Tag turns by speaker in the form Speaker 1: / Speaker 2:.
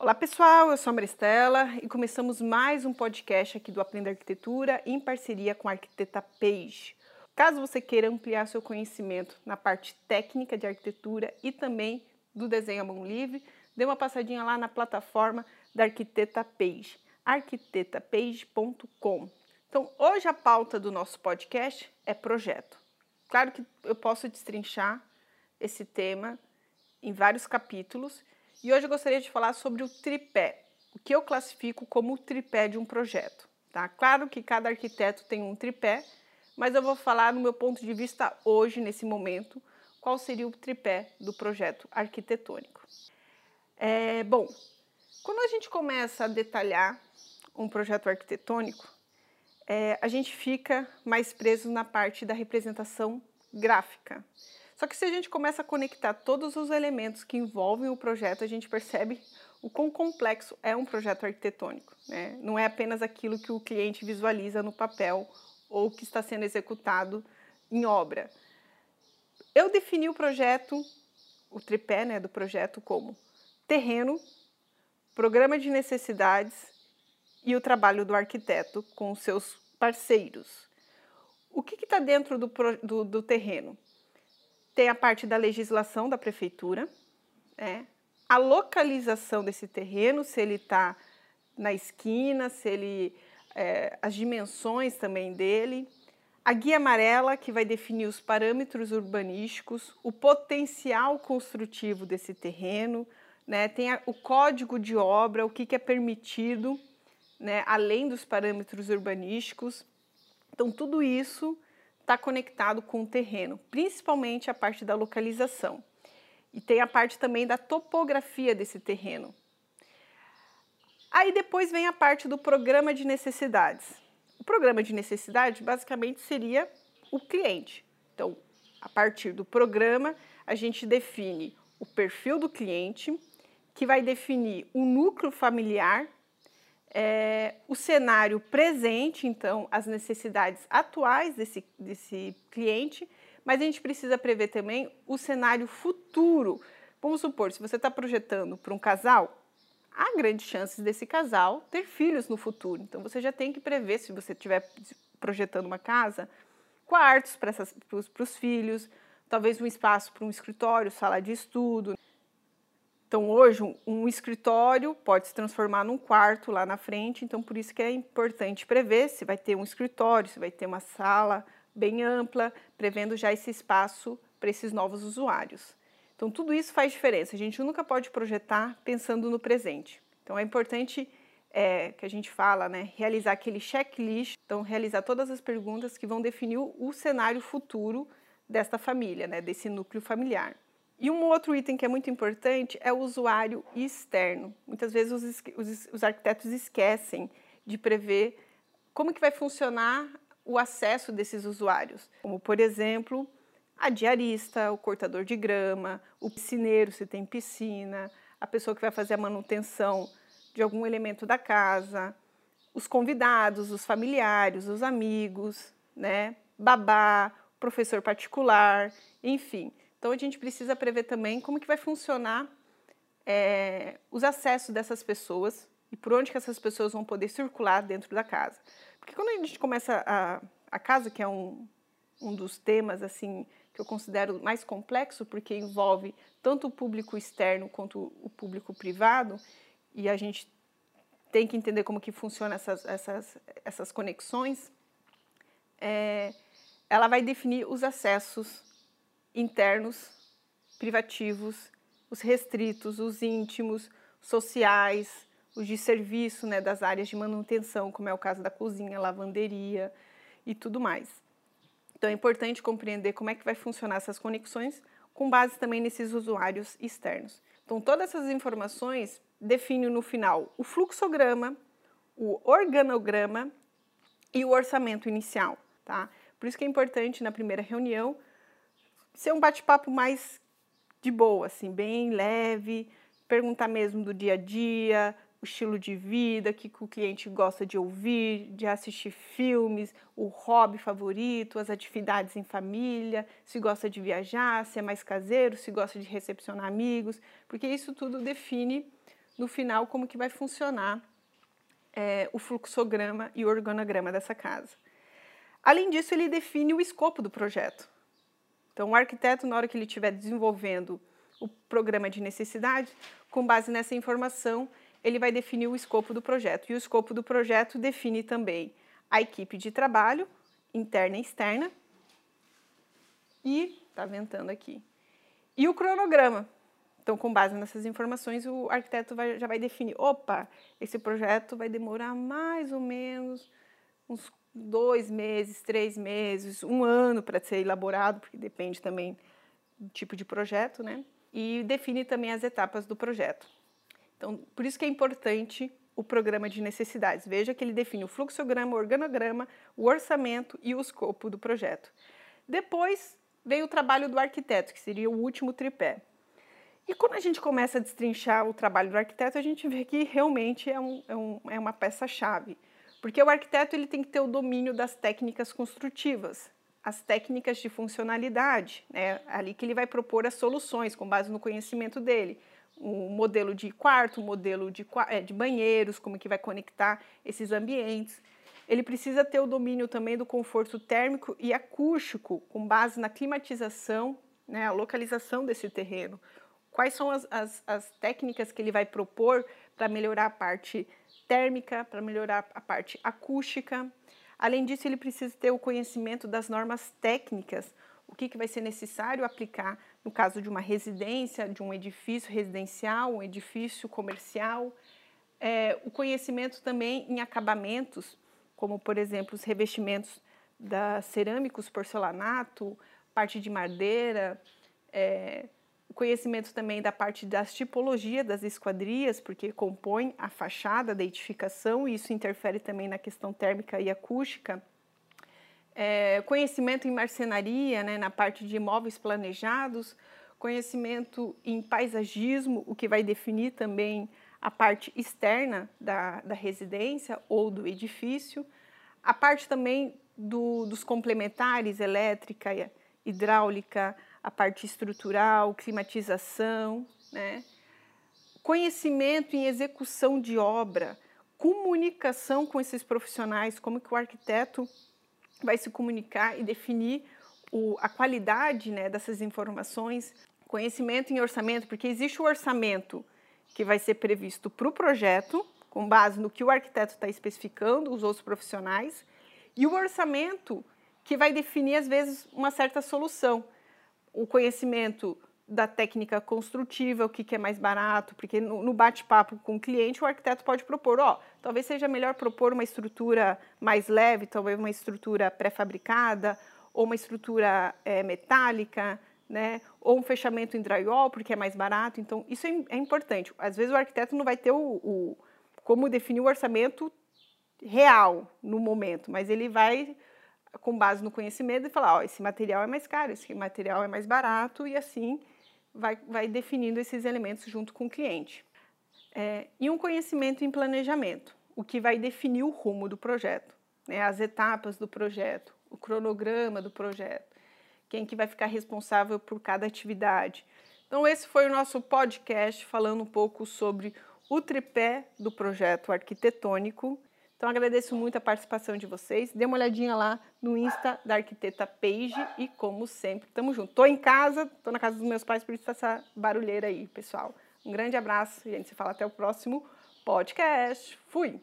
Speaker 1: Olá pessoal, eu sou a Maristela e começamos mais um podcast aqui do Aprenda Arquitetura em parceria com a arquiteta Page. Caso você queira ampliar seu conhecimento na parte técnica de arquitetura e também do desenho à mão livre, dê uma passadinha lá na plataforma da arquiteta Page, arquitetapage.com. Então, hoje a pauta do nosso podcast é projeto. Claro que eu posso destrinchar esse tema em vários capítulos e hoje eu gostaria de falar sobre o tripé, o que eu classifico como o tripé de um projeto. Tá? Claro que cada arquiteto tem um tripé, mas eu vou falar no meu ponto de vista hoje, nesse momento, qual seria o tripé do projeto arquitetônico. É, bom, quando a gente começa a detalhar um projeto arquitetônico, é, a gente fica mais preso na parte da representação gráfica. Só que se a gente começa a conectar todos os elementos que envolvem o projeto, a gente percebe o quão complexo é um projeto arquitetônico. Né? Não é apenas aquilo que o cliente visualiza no papel ou que está sendo executado em obra. Eu defini o projeto, o tripé né, do projeto, como terreno, programa de necessidades e o trabalho do arquiteto com seus parceiros. O que está dentro do, do, do, terreno? Tem a parte da legislação da prefeitura, né? a localização desse terreno, se ele está na esquina, se ele. É, as dimensões também dele. A guia amarela, que vai definir os parâmetros urbanísticos, o potencial construtivo desse terreno, né? tem a, o código de obra, o que, que é permitido né, além dos parâmetros urbanísticos. Então, tudo isso está conectado com o terreno, principalmente a parte da localização. E tem a parte também da topografia desse terreno. Aí depois vem a parte do programa de necessidades. O programa de necessidade basicamente seria o cliente. Então, a partir do programa, a gente define o perfil do cliente, que vai definir o núcleo familiar é, o cenário presente, então, as necessidades atuais desse, desse cliente, mas a gente precisa prever também o cenário futuro. Vamos supor, se você está projetando para um casal, há grandes chances desse casal ter filhos no futuro. Então, você já tem que prever, se você estiver projetando uma casa, quartos para os filhos, talvez um espaço para um escritório, sala de estudo. Então, hoje, um, escritório pode se transformar num quarto lá na frente, então por isso que é importante prever se vai ter um escritório, se vai ter uma sala bem ampla, prevendo já esse espaço para esses novos usuários. Então, tudo isso faz diferença. A gente nunca pode projetar pensando no presente. Então, é importante é, que a gente fala, né, realizar aquele checklist, então realizar todas as perguntas que vão definir o cenário futuro desta família, né, desse núcleo familiar. E um outro item que é muito importante é o usuário externo. Muitas vezes os, os, os arquitetos esquecem de prever como que vai funcionar o acesso desses usuários, como por exemplo a diarista, o cortador de grama, o piscineiro se tem piscina, a pessoa que vai fazer a manutenção de algum elemento da casa, os convidados, os familiares, os amigos, né, babá, professor particular, enfim. Então a gente precisa prever também como que vai funcionar é, os acessos dessas pessoas e por onde que essas pessoas vão poder circular dentro da casa. Porque quando a gente começa a, a casa, que é um, um dos temas assim que eu considero mais complexo, porque envolve tanto o público externo quanto o público privado, e a gente tem que entender como que funciona essas, essas, essas conexões, é, ela vai definir os acessos internos, privativos, os restritos, os íntimos, sociais, os de serviço, né, das áreas de manutenção, como é o caso da cozinha, lavanderia e tudo mais. Então é importante compreender como é que vai funcionar essas conexões com base também nesses usuários externos. Então todas essas informações definem no final o fluxograma, o organograma e o orçamento inicial, tá? Por isso que é importante na primeira reunião ser um bate-papo mais de boa, assim, bem leve, perguntar mesmo do dia a dia, o estilo de vida, o que o cliente gosta de ouvir, de assistir filmes, o hobby favorito, as atividades em família, se gosta de viajar, se é mais caseiro, se gosta de recepcionar amigos, porque isso tudo define no final como que vai funcionar é, o fluxograma e o organograma dessa casa. Além disso, ele define o escopo do projeto. Então, o arquiteto, na hora que ele estiver desenvolvendo o programa de necessidade, com base nessa informação, ele vai definir o escopo do projeto. E o escopo do projeto define também a equipe de trabalho, interna e externa. E, tá ventando aqui. E o cronograma. Então, com base nessas informações, o arquiteto vai, já vai definir: opa, esse projeto vai demorar mais ou menos uns dois meses, três meses, um ano para ser elaborado, porque depende também do tipo de projeto, né? E define também as etapas do projeto. Então, por isso que é importante o programa de necessidades. Veja que ele define o fluxograma, o organograma, o orçamento e o escopo do projeto. Depois veio o trabalho do arquiteto, que seria o último tripé. E quando a gente começa a destrinchar o trabalho do arquiteto, a gente vê que realmente é, um, é, um, é uma peça-chave. Porque o arquiteto ele tem que ter o domínio das técnicas construtivas, as técnicas de funcionalidade, né? ali que ele vai propor as soluções com base no conhecimento dele um modelo de quarto, um modelo de, é, de banheiros, como que vai conectar esses ambientes. Ele precisa ter o domínio também do conforto térmico e acústico, com base na climatização, né, a localização desse terreno. Quais são as, as, as técnicas que ele vai propor para melhorar a parte térmica, para melhorar a parte acústica. Além disso, ele precisa ter o conhecimento das normas técnicas, o que, que vai ser necessário aplicar no caso de uma residência, de um edifício residencial, um edifício comercial. É, o conhecimento também em acabamentos, como por exemplo os revestimentos da cerâmicos, porcelanato, parte de madeira, é, conhecimento também da parte das tipologias das esquadrias, porque compõe a fachada da edificação e isso interfere também na questão térmica e acústica. É, conhecimento em marcenaria, né, na parte de imóveis planejados, conhecimento em paisagismo, o que vai definir também a parte externa da, da residência ou do edifício, a parte também do, dos complementares, elétrica, hidráulica, a parte estrutural, climatização, né? conhecimento em execução de obra, comunicação com esses profissionais, como que o arquiteto vai se comunicar e definir o, a qualidade né, dessas informações, conhecimento em orçamento, porque existe o orçamento que vai ser previsto para o projeto, com base no que o arquiteto está especificando, os outros profissionais, e o orçamento que vai definir, às vezes, uma certa solução. O conhecimento da técnica construtiva, o que, que é mais barato, porque no, no bate-papo com o cliente, o arquiteto pode propor, ó, talvez seja melhor propor uma estrutura mais leve, talvez uma estrutura pré-fabricada, ou uma estrutura é, metálica, né, ou um fechamento em drywall, porque é mais barato. Então, isso é, é importante. Às vezes o arquiteto não vai ter o, o como definir o orçamento real no momento, mas ele vai com base no conhecimento e falar, ó, esse material é mais caro, esse material é mais barato e assim vai, vai definindo esses elementos junto com o cliente. É, e um conhecimento em planejamento, o que vai definir o rumo do projeto, né, as etapas do projeto, o cronograma do projeto, quem que vai ficar responsável por cada atividade. Então esse foi o nosso podcast falando um pouco sobre o tripé do projeto arquitetônico então agradeço muito a participação de vocês. Dê uma olhadinha lá no Insta da Arquiteta Page e como sempre, tamo junto. Tô em casa, tô na casa dos meus pais, por isso tá essa barulheira aí, pessoal. Um grande abraço gente se fala até o próximo podcast. Fui!